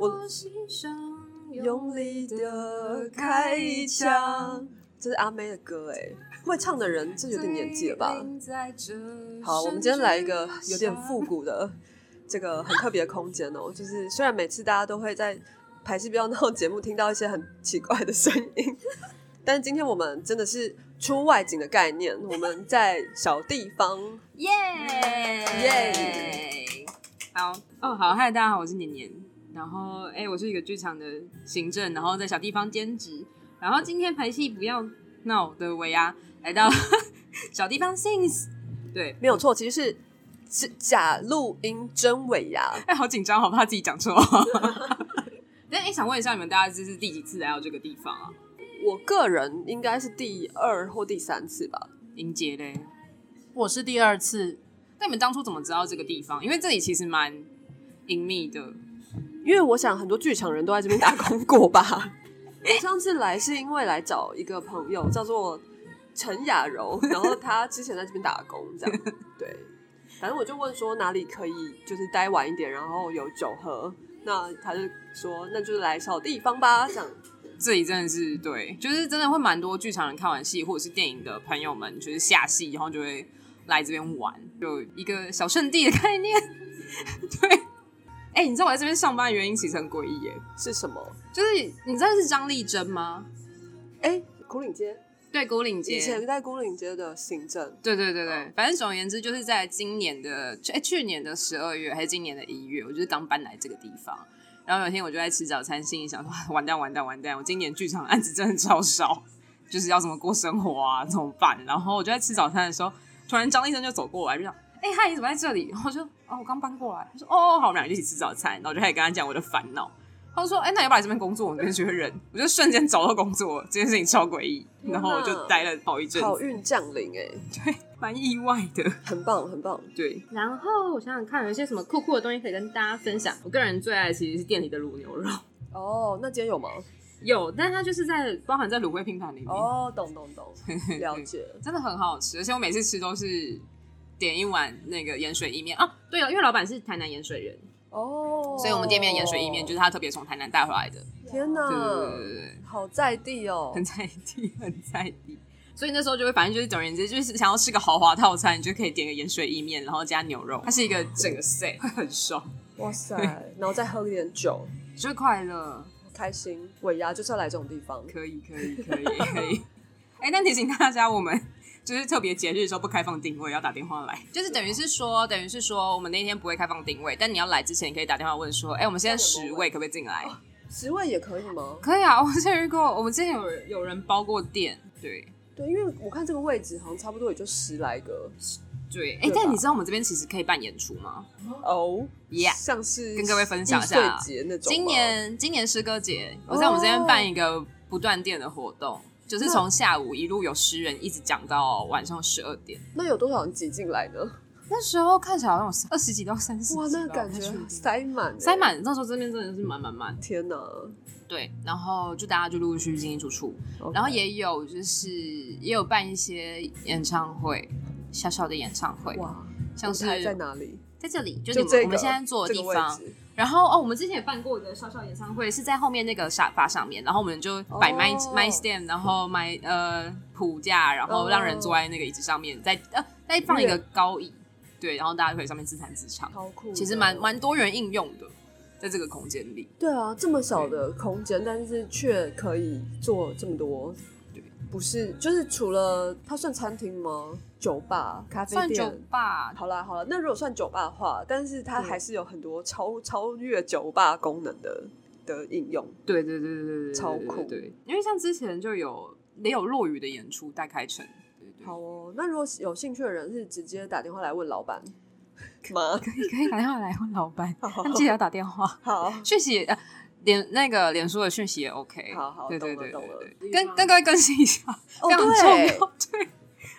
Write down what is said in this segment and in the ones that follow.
我用力的开一枪。这是阿妹的歌哎，会唱的人这有点年纪了吧？好，我们今天来一个有点复古的这个很特别的空间哦。就是虽然每次大家都会在排戏标那种节目听到一些很奇怪的声音，但是今天我们真的是出外景的概念，我们在小地方，耶耶！好哦，好，嗨，大家好，我是年年。然后，哎，我是一个剧场的行政，然后在小地方兼职。然后今天排戏不要闹的尾牙来到 小地方 sings，对，没有错，其实是是假录音真尾牙。哎，好紧张，好怕自己讲错。但哎，想问一下你们，大家这是第几次来到这个地方啊？我个人应该是第二或第三次吧。英杰嘞，我是第二次。那你们当初怎么知道这个地方？因为这里其实蛮隐秘的。因为我想很多剧场人都在这边打工过吧。我上次来是因为来找一个朋友，叫做陈雅柔，然后他之前在这边打工，这样 对。反正我就问说哪里可以就是待晚一点，然后有酒喝。那他就说那就是来小地方吧，这样。这里真的是对，就是真的会蛮多剧场人看完戏或者是电影的朋友们，就是下戏然后就会来这边玩，就一个小圣地的概念。对。哎，你知道我在这边上班的原因其实很诡异耶，是什么？就是你知道是张丽珍吗？哎，古岭街，对，古岭街，以前在古岭街的行政，对对对对，反正总而言之，就是在今年的哎去年的十二月还是今年的一月，我就是刚搬来这个地方，然后有一天我就在吃早餐，心里想说 完蛋完蛋完蛋，我今年剧场案子真的超少，就是要怎么过生活啊，怎么办？然后我就在吃早餐的时候，突然张医生就走过来，就想。哎，嗨，你怎么在这里？然后就哦，我刚搬过来。他说哦，好，我们俩一起吃早餐。然后就开始跟他讲我的烦恼。他说哎，那要不要来这边工作？我这边缺人。我就瞬间找到工作，这件事情超诡异。然后我就待了好一阵。好运降临，哎，对，蛮意外的，很棒，很棒。对。然后我想想看，有一些什么酷酷的东西可以跟大家分享。我个人最爱其实是店里的卤牛肉。哦，那今天有吗？有，但它就是在包含在卤味拼盘里面。哦，懂懂懂，了解。真的很好吃，而且我每次吃都是。点一碗那个盐水意面哦，对了，因为老板是台南盐水人哦，所以我们店面盐水意面就是他特别从台南带回来的。天哪，好在地哦，很在地，很在地。所以那时候就会，反正就是总而言之，就是想要吃个豪华套餐，你就可以点个盐水意面，然后加牛肉，它是一个整个 set，会 很爽。哇塞，然后再喝一点酒，最 快乐，开心。尾牙就是要来这种地方，可以，可以，可以，可以。哎，那提醒大家，我们。就是特别节日的时候不开放定位，要打电话来。就是等于是说，等于是说，我们那天不会开放定位，但你要来之前，你可以打电话问说：“哎，我们现在十位可不可以进来？”十位也可以吗？可以啊，我之前遇过，我们之前有有人包过店，对对，因为我看这个位置好像差不多也就十来个。对，哎，但你知道我们这边其实可以办演出吗？哦，Yeah，像是跟各位分享一下那种。今年今年诗歌节，我在我们这边办一个不断电的活动。就是从下午一路有十人一直讲到晚上十二点，那有多少人挤进来呢？那时候看起来好像有二十几到三十，哇，那感觉塞满，塞满。那时候这边真的是满满满，天哪！对，然后就大家就陆陆续续进进出出，然后也有就是也有办一些演唱会，小小的演唱会，哇，像是在哪里？在这里，就是我们现在坐的地方。然后哦，我们之前也办过一个小小演唱会，是在后面那个沙发上面，然后我们就摆麦麦 stand，然后买呃谱架，然后让人坐在那个椅子上面，再呃再放一个高椅，对，然后大家可以上面自弹自唱，超酷，其实蛮蛮多元应用的，在这个空间里。对啊，这么小的空间，但是却可以做这么多。不是，就是除了它算餐厅吗？酒吧、咖啡店。算酒吧。好了好了，那如果算酒吧的话，但是它还是有很多超超越酒吧功能的的应用。对对对对对对，超酷。对，因为像之前就有也有落雨的演出待开城。好哦，那如果有兴趣的人是直接打电话来问老板吗？可以 可以打电话来问老板，但记得要打电话。好，谢谢。脸那个脸书的讯息也 OK，好好，对对对对对，跟跟各位更新一下，非常重要，对，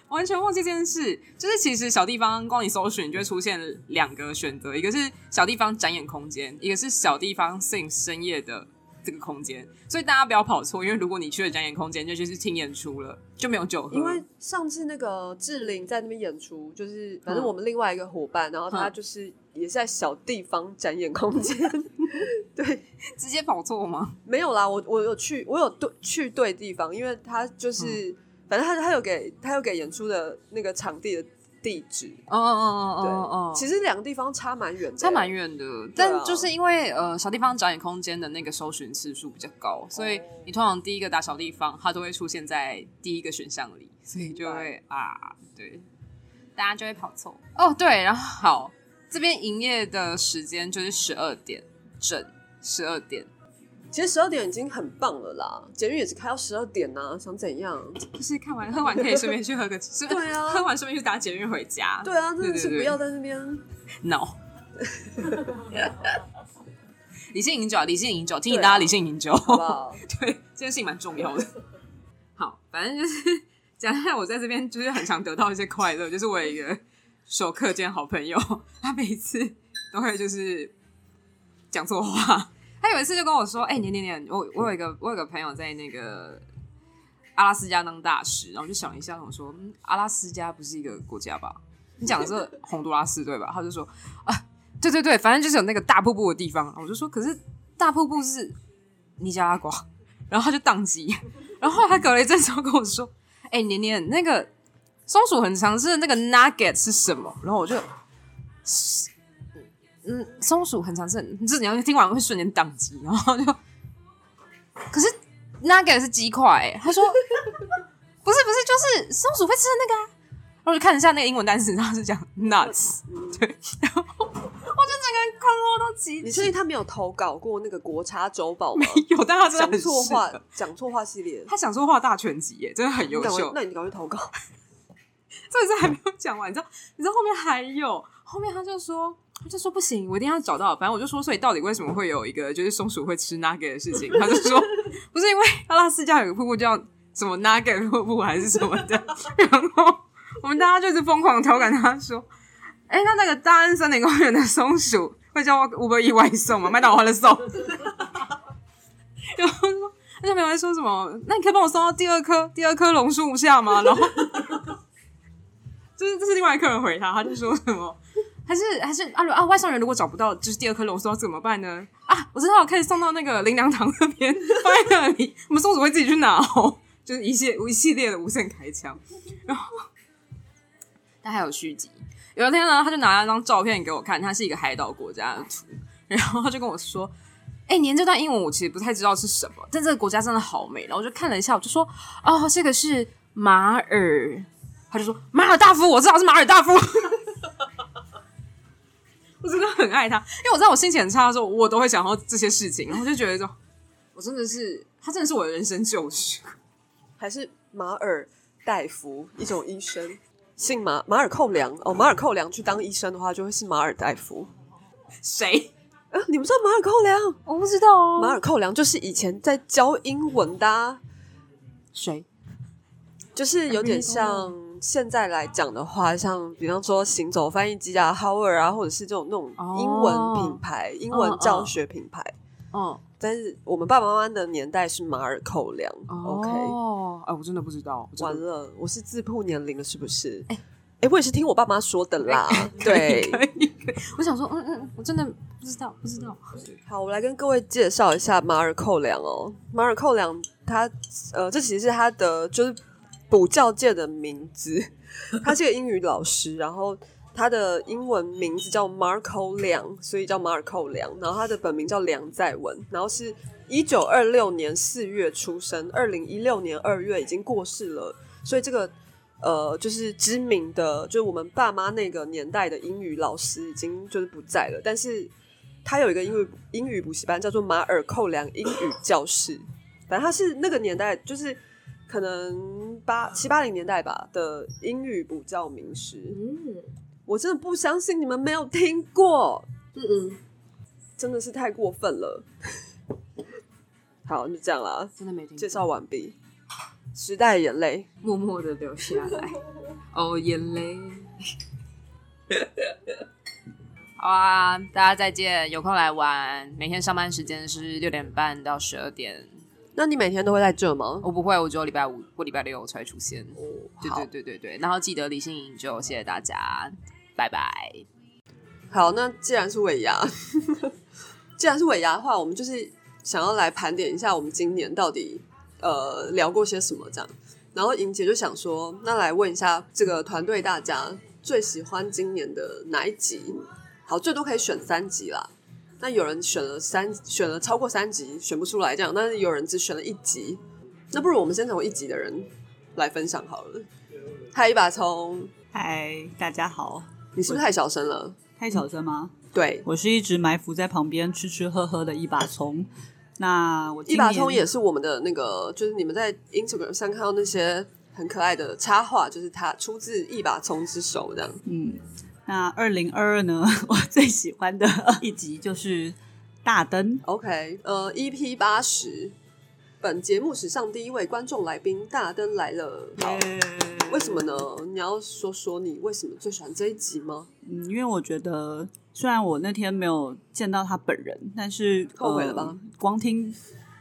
完全忘记这件事，就是其实小地方光你搜寻就会出现两个选择，一个是小地方展演空间，一个是小地方 sing 深夜的这个空间，所以大家不要跑错，因为如果你去了展演空间，就就是听演出了，就没有酒喝。因为上次那个志玲在那边演出，就是反正嗯我们另外一个伙伴，然后他嗯就是也是在小地方展演空间，对，直接跑错吗？没有啦，我我有去，我有对去对地方，因为他就是、反正他他有给他有给演出的那个场地的地址，哦哦哦对，哦哦，其实两个地方差蛮远的，差蛮远的，但就是因为呃小地方展演空间的那个搜寻次数比较高，所以哦你通常第一个打小地方，它都会出现在第一个选项里，所以就会啊，对，大家就会跑错。哦，对，然后好，这边营业的时间就是十二点整，十二点，其实十二点已经很棒了啦，捷运也是开到十二点呐、想怎样？就是看完喝完可以顺便去喝个，顺对啊喝完顺便去打捷运回家。对啊，真的是不要在那边。闹。理性饮酒啊，理性饮酒，提醒大家理性饮酒，好不好？对，这件事情蛮重要的。好，反正就是讲一下，我在这边就是很常得到一些快乐，就是我有一个授课兼好朋友，他每次都会就是讲错话。他有一次就跟我说：“哎、年年年，我我有一个我有个朋友在那个阿拉斯加当大使。”然后就想一下，我说：“嗯，阿拉斯加不是一个国家吧？你讲的是洪都拉斯对吧？”他就说：“啊，对对对，反正就是有那个大瀑布的地方。”我就说：“可是大瀑布是尼加拉瓜。”然后他就宕机，然后他隔了一阵之后跟我说：“哎、年年，那个松鼠很常吃的那个 nugget 是什么？”然后我就，嗯，松鼠很常吃，这你要听完会瞬间宕机，然后就，可是 nugget 是鸡块、欸，他说 不是不是，就是松鼠会吃的那个啊。然后我就看一下那个英文单词，然后是讲 nuts，对，然后我就整个人困惑到极致。你确定他没有投稿过那个国茶周报吗？有，但他真的讲很错话，讲错话系列，他讲错话大全集耶，真的很优秀。那你赶快投稿。这次还没有讲完，你知道？你知道后面还有，后面他就说，他就说不行，我一定要找到。反正我就说，所以到底为什么会有一个就是松鼠会吃 nugget 的事情？他就说，不是因为阿拉斯加有个瀑布叫什么 nugget 瀑布还是什么的，然后我们大家就是疯狂调侃他说，哎、那那个大安森林公园的松鼠会叫我 Uber E 外送吗？麦当劳欢乐送。然后说，那小朋友在说什么？那你可以帮我送到第二棵第二棵榕树下吗？然后。就是这是另外一个人回他，他就说什么，还是还是啊啊，外送员如果找不到就是第二颗龙松要怎么办呢？啊，我知道可以送到那个林良堂那边 放在那里，我们松鼠会自己去拿哦。就是一系一系列的无限开枪，然后他还有续集。有一天呢，他就拿了张照片给我看，它是一个海岛国家的图，然后他就跟我说：“哎、你连这段英文我其实不太知道是什么，但这个国家真的好美。”然后我就看了一下，我就说：“哦，这个是马尔。”他就说马尔大夫，我知道是马尔大夫。我真的很爱他，因为我知道我心情很差的时候，我都会想到这些事情，然后就觉得说，我真的是他真的是我的人生救赎。还是马尔代夫一种医生，姓马马尔寇良哦，马尔寇良去当医生的话，就会是马尔代夫。谁？啊，你们知道马尔寇良？我不知道哦马尔寇良就是以前在教英文的啊、谁？就是有点像现在来讲的话，像比方说行走翻译机啊、Howard 啊，或者是这种那种英文品牌、英文教学品牌。嗯但是我们爸爸妈妈的年代是马尔寇良、o k 哦，哎，我真的不知道，完了，我是自曝年龄了，是不是？哎、我也是听我爸妈说的啦。对，我想说，嗯嗯，我真的不知道，不知道。好，我来跟各位介绍一下马尔寇粮哦。马尔寇粮，它呃，这其实是它的就是补教界的名字，他是个英语老师，然后他的英文名字叫 Marco 梁，所以叫马尔寇梁。然后他的本名叫梁在文，然后是一九二六年四月出生，二零一六年二月已经过世了，所以这个。呃，就是知名的，就是我们爸妈那个年代的英语老师已经就是不在了，但是他有一个英语英语补习班，叫做马尔寇良英语教室。反正他是那个年代，就是可能八七八零年代吧的英语补教名师。嗯我真的不相信你们没有听过，嗯嗯，真的是太过分了。好，就这样啦，真的没听过。介绍完毕。时代眼泪，默默的流下来，哦，眼泪。好啊，大家再见，有空来玩。每天上班时间是六点半到十二点。那你每天都会在这吗？我不会，我只有礼拜五或礼拜六才会出现。哦，对好对对对对，然后记得理性饮酒，谢谢大家，拜拜。好，那既然是尾牙，既然是尾牙的话，我们就是想要来盘点一下我们今年到底呃聊过些什么这样。然后莹姐就想说，那来问一下这个团队大家最喜欢今年的哪一集？好，最多可以选三集啦。那有人选了三，选了超过三集，选不出来这样，但是有人只选了一集。那不如我们先从一集的人来分享好了。嗨，一把葱，嗨，大家好，你是不是太小声了？太小声吗？对，我是一直埋伏在旁边吃吃喝喝的一把葱。那我一把年葱也是我们的那个，就是你们在 Instagram 上看到那些很可爱的插画，就是它出自一把葱之手这样。嗯，那二零二二呢，我最喜欢的 一集就是大灯。OK，呃，EP 八十，本节目史上第一位观众来宾大灯来了。好，为什么呢？你要说说你为什么最喜欢这一集吗？嗯，因为我觉得虽然我那天没有见到他本人，但是后悔了吧呃光听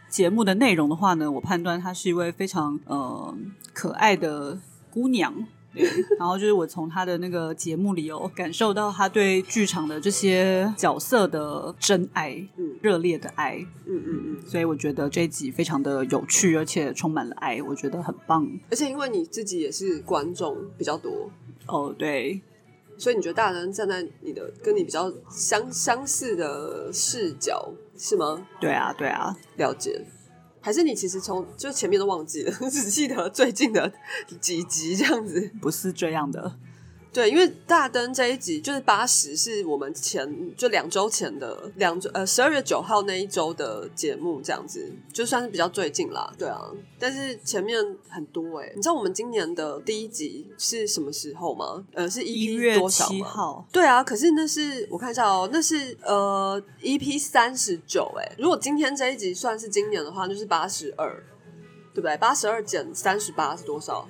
节目的内容的话呢，我判断她是一位非常呃可爱的姑娘。对，然后就是我从他的那个节目里有感受到他对剧场的这些角色的真爱，嗯热烈的爱，嗯嗯嗯。所以我觉得这一集非常的有趣，而且充满了爱，我觉得很棒。而且因为你自己也是观众比较多，哦，对，所以你觉得大灯站在你的跟你比较相相似的视角是吗？对啊，对啊，了解，还是你其实从就前面都忘记了，只记得最近的几集这样子？不是这样的。对，因为大灯这一集就是八十，是我们前就两周前的两周呃十二月九号那一周的节目，这样子就算是比较最近啦。对啊，但是前面很多哎、你知道我们今年的第一集是什么时候吗？呃，是一 EP 月多少吗？七号，对啊，可是那是我看一下哦，那是呃 EP 三十九哎。如果今天这一集算是今年的话，就是八十二，对不对？八十二减三十八是多少？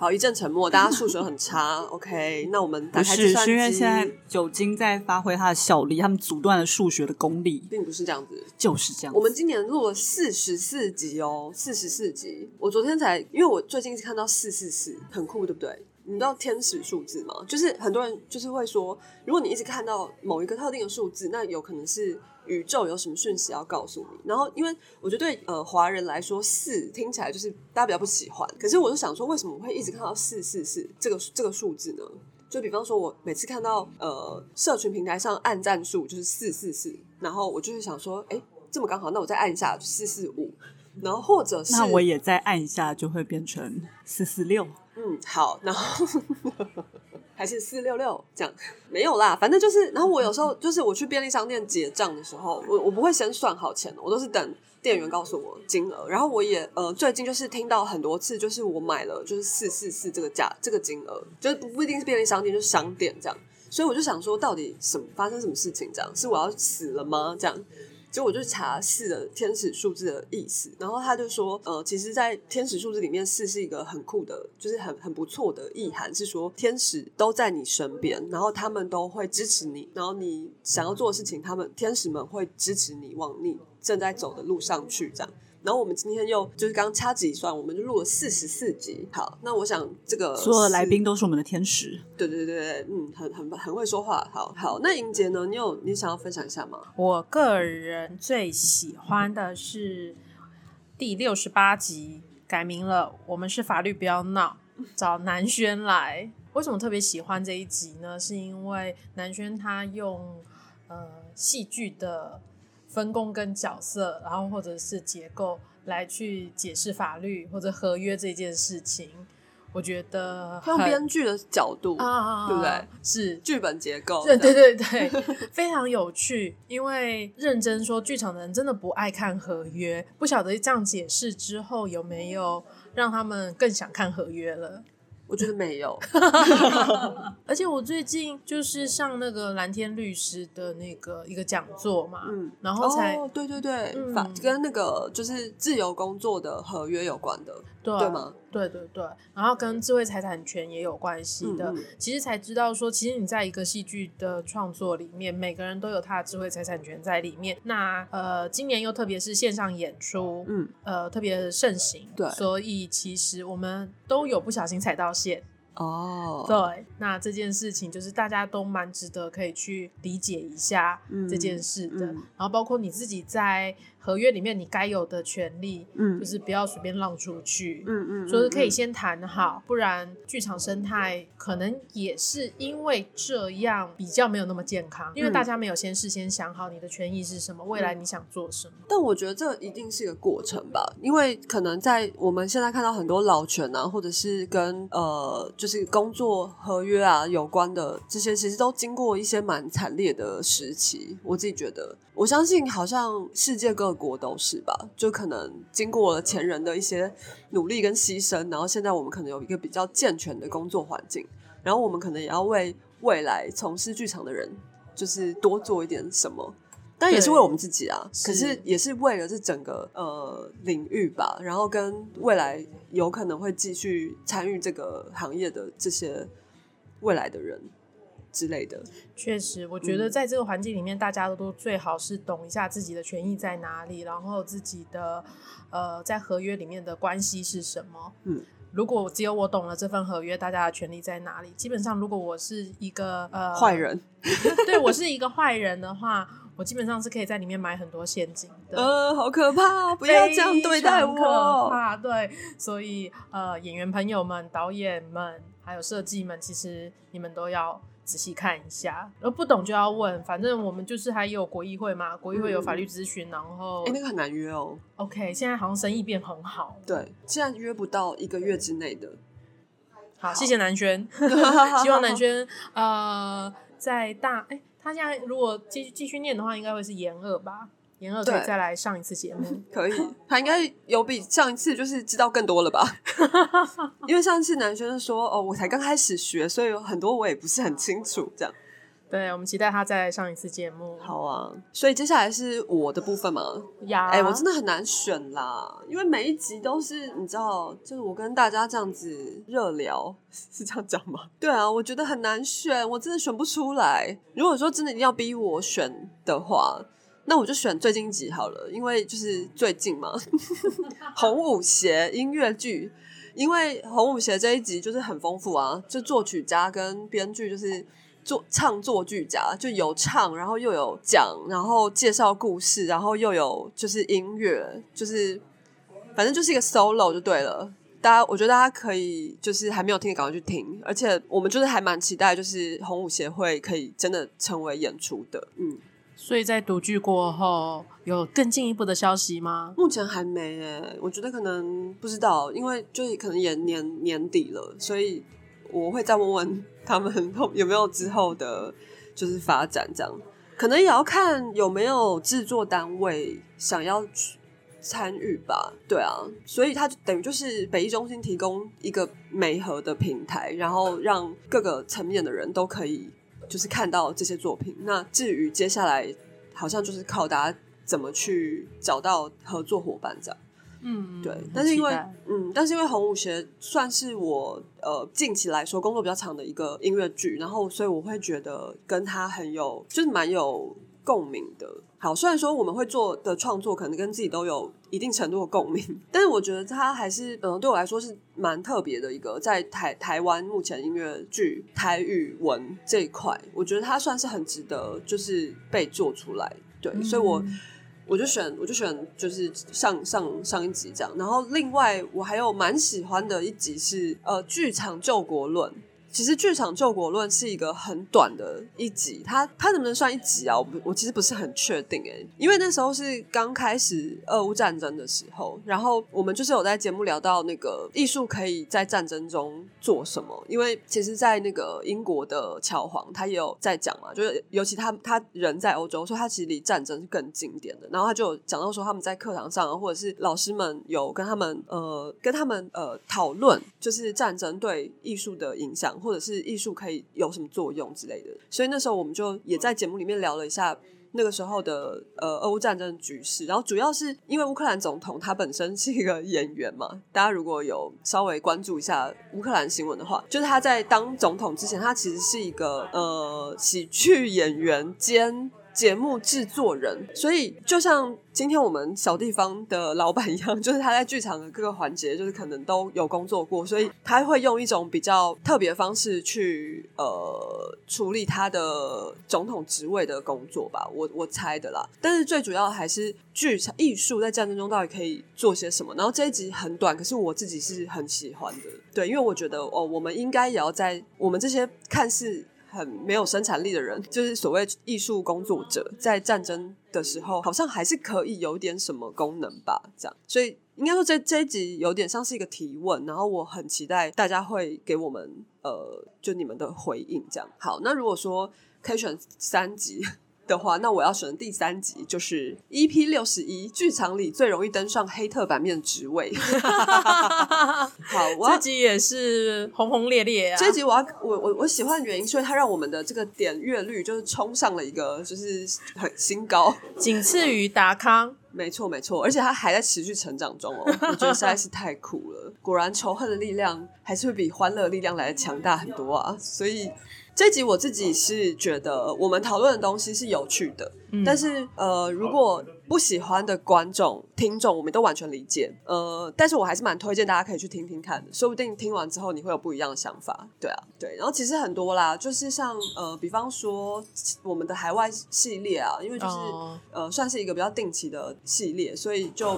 好，一阵沉默，大家数学很差。OK，那我们打开计算是因为现在酒精在发挥它的效力，他们阻断了数学的功力，并不是这样子。就是这样。我们今年录了四十四集哦，四十四集。我昨天才，因为我最近是看到四四四，很酷，对不对？你知道天使数字吗？就是很多人就是会说，如果你一直看到某一个特定的数字，那有可能是宇宙有什么讯息要告诉你。然后，因为我觉得对呃华人来说，四听起来就是大家比较不喜欢。可是我就想说，为什么我会一直看到四四四这个这个数字呢？就比方说，我每次看到呃社群平台上按赞数就是四四四，然后我就会想说，哎，这么刚好，那我再按一下四四五，然后或者是那我也再按一下，就会变成四四六。嗯好，然后还是四六六这样没有啦，反正就是，然后我有时候就是我去便利商店结账的时候，我我不会先算好钱，我都是等店员告诉我金额，然后我也呃最近就是听到很多次，就是我买了就是四四四这个价这个金额，就不不一定是便利商店，就是商店这样，所以我就想说，到底什么发生什么事情？这样是我要死了吗？这样。结果我就查四的天使数字的意思，然后他就说，呃，其实，在天使数字里面，四是一个很酷的，就是很很不错的意涵，是说天使都在你身边，然后他们都会支持你，然后你想要做的事情，他们天使们会支持你往你正在走的路上去，这样。然后我们今天又就是刚掐指一算，我们就录了四十四集。好，那我想这个所有的来是宾都是我们的天使。对对对对，嗯，很很很会说话。好好，那莹杰呢？你有你想要分享一下吗？我个人最喜欢的是第六十八集，改名了，我们是法律不要闹，找南轩来。为什么特别喜欢这一集呢？是因为南轩他用呃戏剧的分工跟角色，然后或者是结构来去解释法律或者合约这件事情，我觉得用很编剧的角度，啊，对不对？是剧本结构，对对对对，非常有趣。因为认真说，剧场的人真的不爱看合约，不晓得这样解释之后有没有让他们更想看合约了。我觉得没有。而且我最近就是上那个蓝天律师的那个一个讲座嘛，嗯，然后才、哦，对对对，嗯法跟那个就是自由工作的合约有关的。对对吗？对对对，然后跟智慧财产权也有关系的。嗯嗯其实才知道说，其实你在一个戏剧的创作里面，每个人都有他的智慧财产权在里面。那呃，今年又特别是线上演出，嗯，呃，特别盛行，对所以其实我们都有不小心踩到线。哦，对，那这件事情就是大家都蛮值得可以去理解一下嗯这件事的，嗯然后包括你自己在合约里面你该有的权利，嗯就是不要随便让出去，嗯嗯，所以可以嗯先谈好，不然剧场生态可能也是因为这样比较没有那么健康，因为嗯大家没有先事先想好你的权益是什么，未来你想做什么。但我觉得这一定是一个过程吧，因为可能在我们现在看到很多老权啊，或者是跟呃就是工作合约啊有关的这些，其实都经过一些蛮惨烈的时期。我自己觉得，我相信好像世界各国都是吧，就可能经过了前人的一些努力跟牺牲，然后现在我们可能有一个比较健全的工作环境，然后我们可能也要为未来从事剧场的人，就是多做一点什么。但也是为我们自己啊，可是是。也是为了这整个呃领域吧，然后跟未来有可能会继续参与这个行业的这些未来的人之类的。确实，我觉嗯得在这个环境里面，大家都最好是懂一下自己的权益在哪里，然后自己的呃在合约里面的关系是什么。嗯，如果只有我懂了这份合约，大家的权利在哪里？基本上，如果我是一个呃坏，人，对我是一个坏人的话，我基本上是可以在里面买很多现金的。呃，好可怕！不 要这样对待可我。怕。对，所以呃，演员朋友们、导演们还有设计们，其实你们都要仔细看一下，而不懂就要问。反正我们就是还有国议会嘛，国议会有法律咨询，然后哎、那个很难约哦。OK，现在好像生意变很好。对，现在约不到一个月之内的。好，谢谢南轩，希望南轩呃在大哎、他现在如果继续继续念的话，应该会是研二吧。研二可以对再来上一次节目，可以，他应该有比上一次就是知道更多了吧？因为上次男生说哦，我才刚开始学，所以有很多我也不是很清楚。这样对，我们期待他再来上一次节目。好啊，所以接下来是我的部分嘛？呀，哎、我真的很难选啦，因为每一集都是你知道，就是我跟大家这样子热聊，是这样讲吗？对啊，我觉得很难选，我真的选不出来。如果说真的一定要逼我选的话，那我就选最近集好了，因为就是最近嘛，红舞鞋音乐剧。因为红舞鞋这一集就是很丰富啊，就作曲家跟编剧就是作唱作俱佳，就有唱，然后又有讲，然后介绍故事，然后又有就是音乐，就是反正就是一个 solo 就对了。大家，我觉得大家可以就是还没有听的赶快去听，而且我们就是还蛮期待，就是红舞协会可以真的成为演出的。嗯，所以在独剧过后，有更进一步的消息吗？目前还没诶，我觉得可能不知道，因为就是可能也年年底了，所以我会再问问他们有没有之后的，就是发展这样，可能也要看有没有制作单位想要去参与吧。对啊，所以它就等于就是北艺中心提供一个媒合的平台，然后让各个层面的人都可以就是看到这些作品。那至于接下来，好像就是靠大家怎么去找到合作伙伴这样。嗯，对，但是因为嗯，但是因为红舞鞋算是我呃近期来说工作比较长的一个音乐剧，然后所以我会觉得跟他很有就是蛮有共鸣的。好，虽然说我们会做的创作可能跟自己都有一定程度的共鸣，但是我觉得它还是呃对我来说是蛮特别的一个在台台湾目前音乐剧台语文这一块，我觉得它算是很值得就是被做出来。对，所以我。嗯我就选，我就选，就是上上上一集这样。然后另外我还有蛮喜欢的一集是呃剧场救国论。其实剧场救国论是一个很短的一集，它它能不能算一集啊？我不我其实不是很确定诶，因为那时候是刚开始俄乌战争的时候，然后我们就是有在节目聊到那个艺术可以在战争中做什么，因为其实，在那个英国的乔皇他也有在讲嘛，就是尤其他他人在欧洲，所以他其实离战争是更近点的。然后他就有讲到说，他们在课堂上，或者是老师们有跟他们呃跟他们呃讨论，就是战争对艺术的影响，或者是艺术可以有什么作用之类的。所以那时候我们就也在节目里面聊了一下。那个时候的呃俄乌战争局势，然后主要是因为乌克兰总统他本身是一个演员嘛，大家如果有稍微关注一下乌克兰新闻的话，就是他在当总统之前，他其实是一个呃喜剧演员兼。节目制作人，所以就像今天我们小地方的老板一样，就是他在剧场的各个环节，就是可能都有工作过，所以他会用一种比较特别的方式去呃处理他的总统职位的工作吧，我我猜的啦。但是最主要还是剧场艺术在战争中到底可以做些什么。然后这一集很短，可是我自己是很喜欢的，对，因为我觉得哦，我们应该也要在我们这些看似。很没有生产力的人，就是所谓艺术工作者，在战争的时候，好像还是可以有点什么功能吧？这样，所以应该说这这一集有点像是一个提问，然后我很期待大家会给我们呃，就你们的回应。这样，好，那如果说可以选三集。的话，那我要选的第三集就是 EP 六十一，剧场里最容易登上黑特版面的职位。好，这集也是轰轰烈烈啊！这集我要我我我喜欢的原因，是因为它让我们的这个点阅率就是冲上了一个就是很新高，仅次于达康。没错没错，而且它还在持续成长中哦，我觉得实在是太酷了。果然仇恨的力量还是会比欢乐力量来的强大很多啊！所以。这集我自己是觉得我们讨论的东西是有趣的，但是呃，如果不喜欢的观众、听众，我们都完全理解。呃，但是我还是蛮推荐大家可以去听听看的，说不定听完之后你会有不一样的想法。对啊，对。然后其实很多啦，就是像呃，比方说我们的海外系列啊，因为就是呃，算是一个比较定期的系列，所以就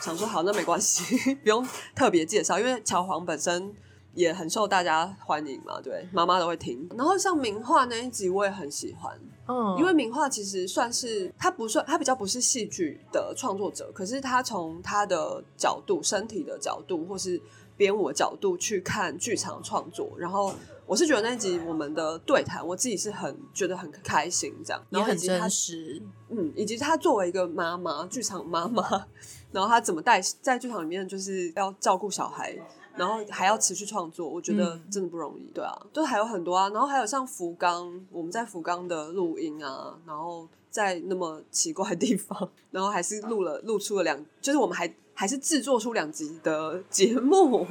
想说好，那没关系，不用特别介绍，因为乔黄本身。也很受大家欢迎嘛，对，妈妈都会听。然后像名画那一集，我也很喜欢，嗯，因为名画其实算是他不算，他比较不是戏剧的创作者，可是他从他的角度、身体的角度，或是编舞角度去看剧场创作。然后我是觉得那一集我们的对谈，我自己是很觉得很开心，这样，然后很真实，嗯，以及他作为一个妈妈，剧场妈妈，然后他怎么带在剧场里面，就是要照顾小孩。然后还要持续创作，我觉得真的不容易。对啊，就还有很多啊。然后还有像福冈，我们在福冈的录音啊，然后在那么奇怪的地方，然后还是录了录出了两，就是我们还还是制作出两集的节目。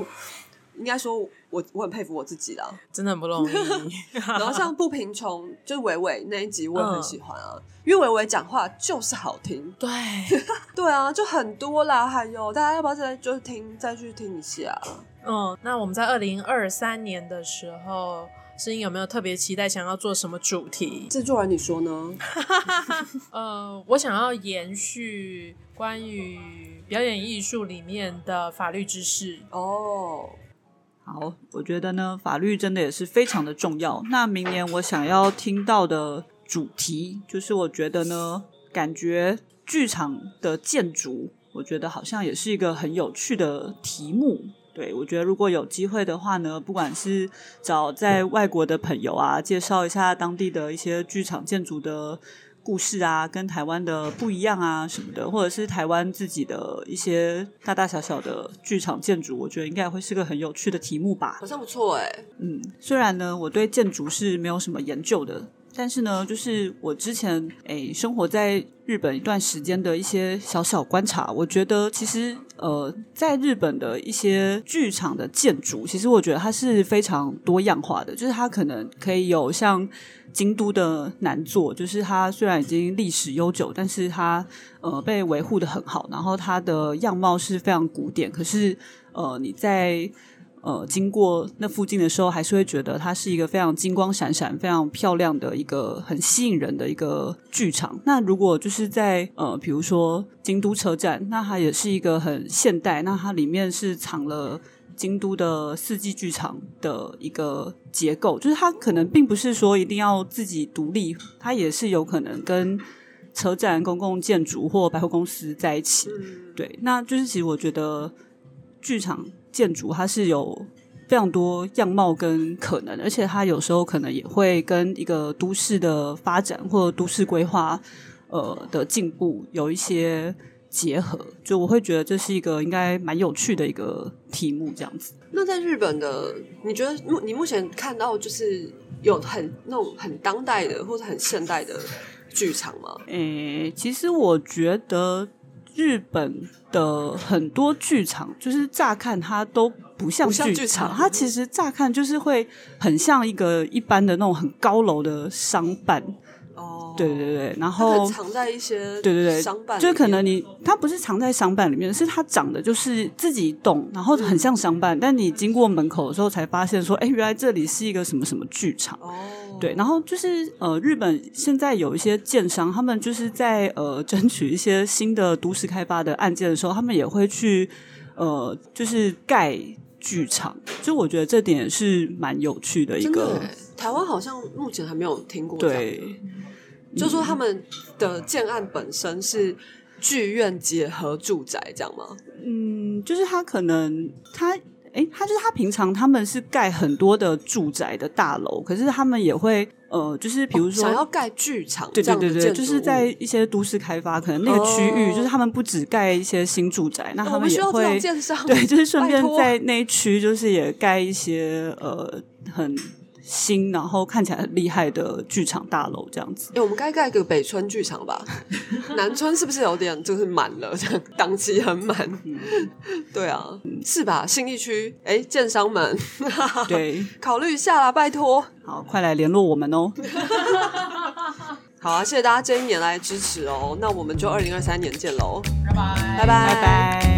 应该说，我我很佩服我自己啦，真的很不容易。然后像不贫穷，就是伟伟那一集，我也很喜欢啊，因为伟伟讲话就是好听。对 对啊，就很多啦。还有大家要不要再就听再去听一下？嗯，那我们在二零二三年的时候，声音有没有特别期待想要做什么主题？制作人，你说呢？呃，我想要延续关于表演艺术里面的法律知识哦。好，我觉得呢，法律真的也是非常的重要。那明年我想要听到的主题，就是我觉得呢，感觉剧场的建筑，我觉得好像也是一个很有趣的题目。对我觉得如果有机会的话呢，不管是找在外国的朋友啊，介绍一下当地的一些剧场建筑的。故事啊，跟台湾的不一样啊，什么的，或者是台湾自己的一些大大小小的剧场建筑，我觉得应该会是个很有趣的题目吧。好像不错哎，嗯，虽然呢，我对建筑是没有什么研究的，但是呢，就是我之前诶生活在日本一段时间的一些小小观察，我觉得其实呃，在日本的一些剧场的建筑，其实我觉得它是非常多样化的，就是它可能可以有像。京都的南座，就是它虽然已经历史悠久，但是它呃被维护的很好，然后它的样貌是非常古典。可是呃你在呃经过那附近的时候，还是会觉得它是一个非常金光闪闪、非常漂亮的一个很吸引人的一个剧场。那如果就是在呃比如说京都车站，那它也是一个很现代，那它里面是藏了。京都的四季剧场的一个结构，就是它可能并不是说一定要自己独立，它也是有可能跟车站、公共建筑或百货公司在一起。对，那就是其实我觉得剧场建筑它是有非常多样貌跟可能，而且它有时候可能也会跟一个都市的发展或者都市规划呃的进步有一些。结合，就我会觉得这是一个应该蛮有趣的一个题目，这样子。那在日本的，你觉得目你目前看到就是有很那种很当代的或者很现代的剧场吗？诶、其实我觉得日本的很多剧场，就是乍看它都不像剧剧场它其实乍看就是会很像一个一般的那种很高楼的商办。哦，对对对，然后藏在一些对对对，商办，就是可能你它不是藏在商办里面，是它长的就是自己动，然后很像商办，但你经过门口的时候才发现说，哎，原来这里是一个什么什么剧场。哦，对，然后就是呃，日本现在有一些建商，他们就是在呃争取一些新的都市开发的案件的时候，他们也会去呃，就是盖剧场。就我觉得这点是蛮有趣的一个台湾好像目前还没有听过对。就说他们的建案本身是剧院结合住宅，这样吗？嗯，就是他可能他。哎，他就是他平常他们是盖很多的住宅的大楼，可是他们也会呃，就是比如说、想要盖剧场，对对对对，就是在一些都市开发，可能那个区域、哦就是他们不只盖一些新住宅，那他们也会对，就是顺便在那一区，就是也盖一些呃很新，然后看起来很厉害的剧场大楼这样子。哎、我们该盖个北村剧场吧？南村是不是有点就是满了，这样档期很满？对啊，是吧？信义区，哎、建商们，对，考虑一下啦，拜托。好，快来联络我们哦。好啊，谢谢大家这一年来的支持哦。那我们就二零二三年见喽，拜拜拜拜拜拜。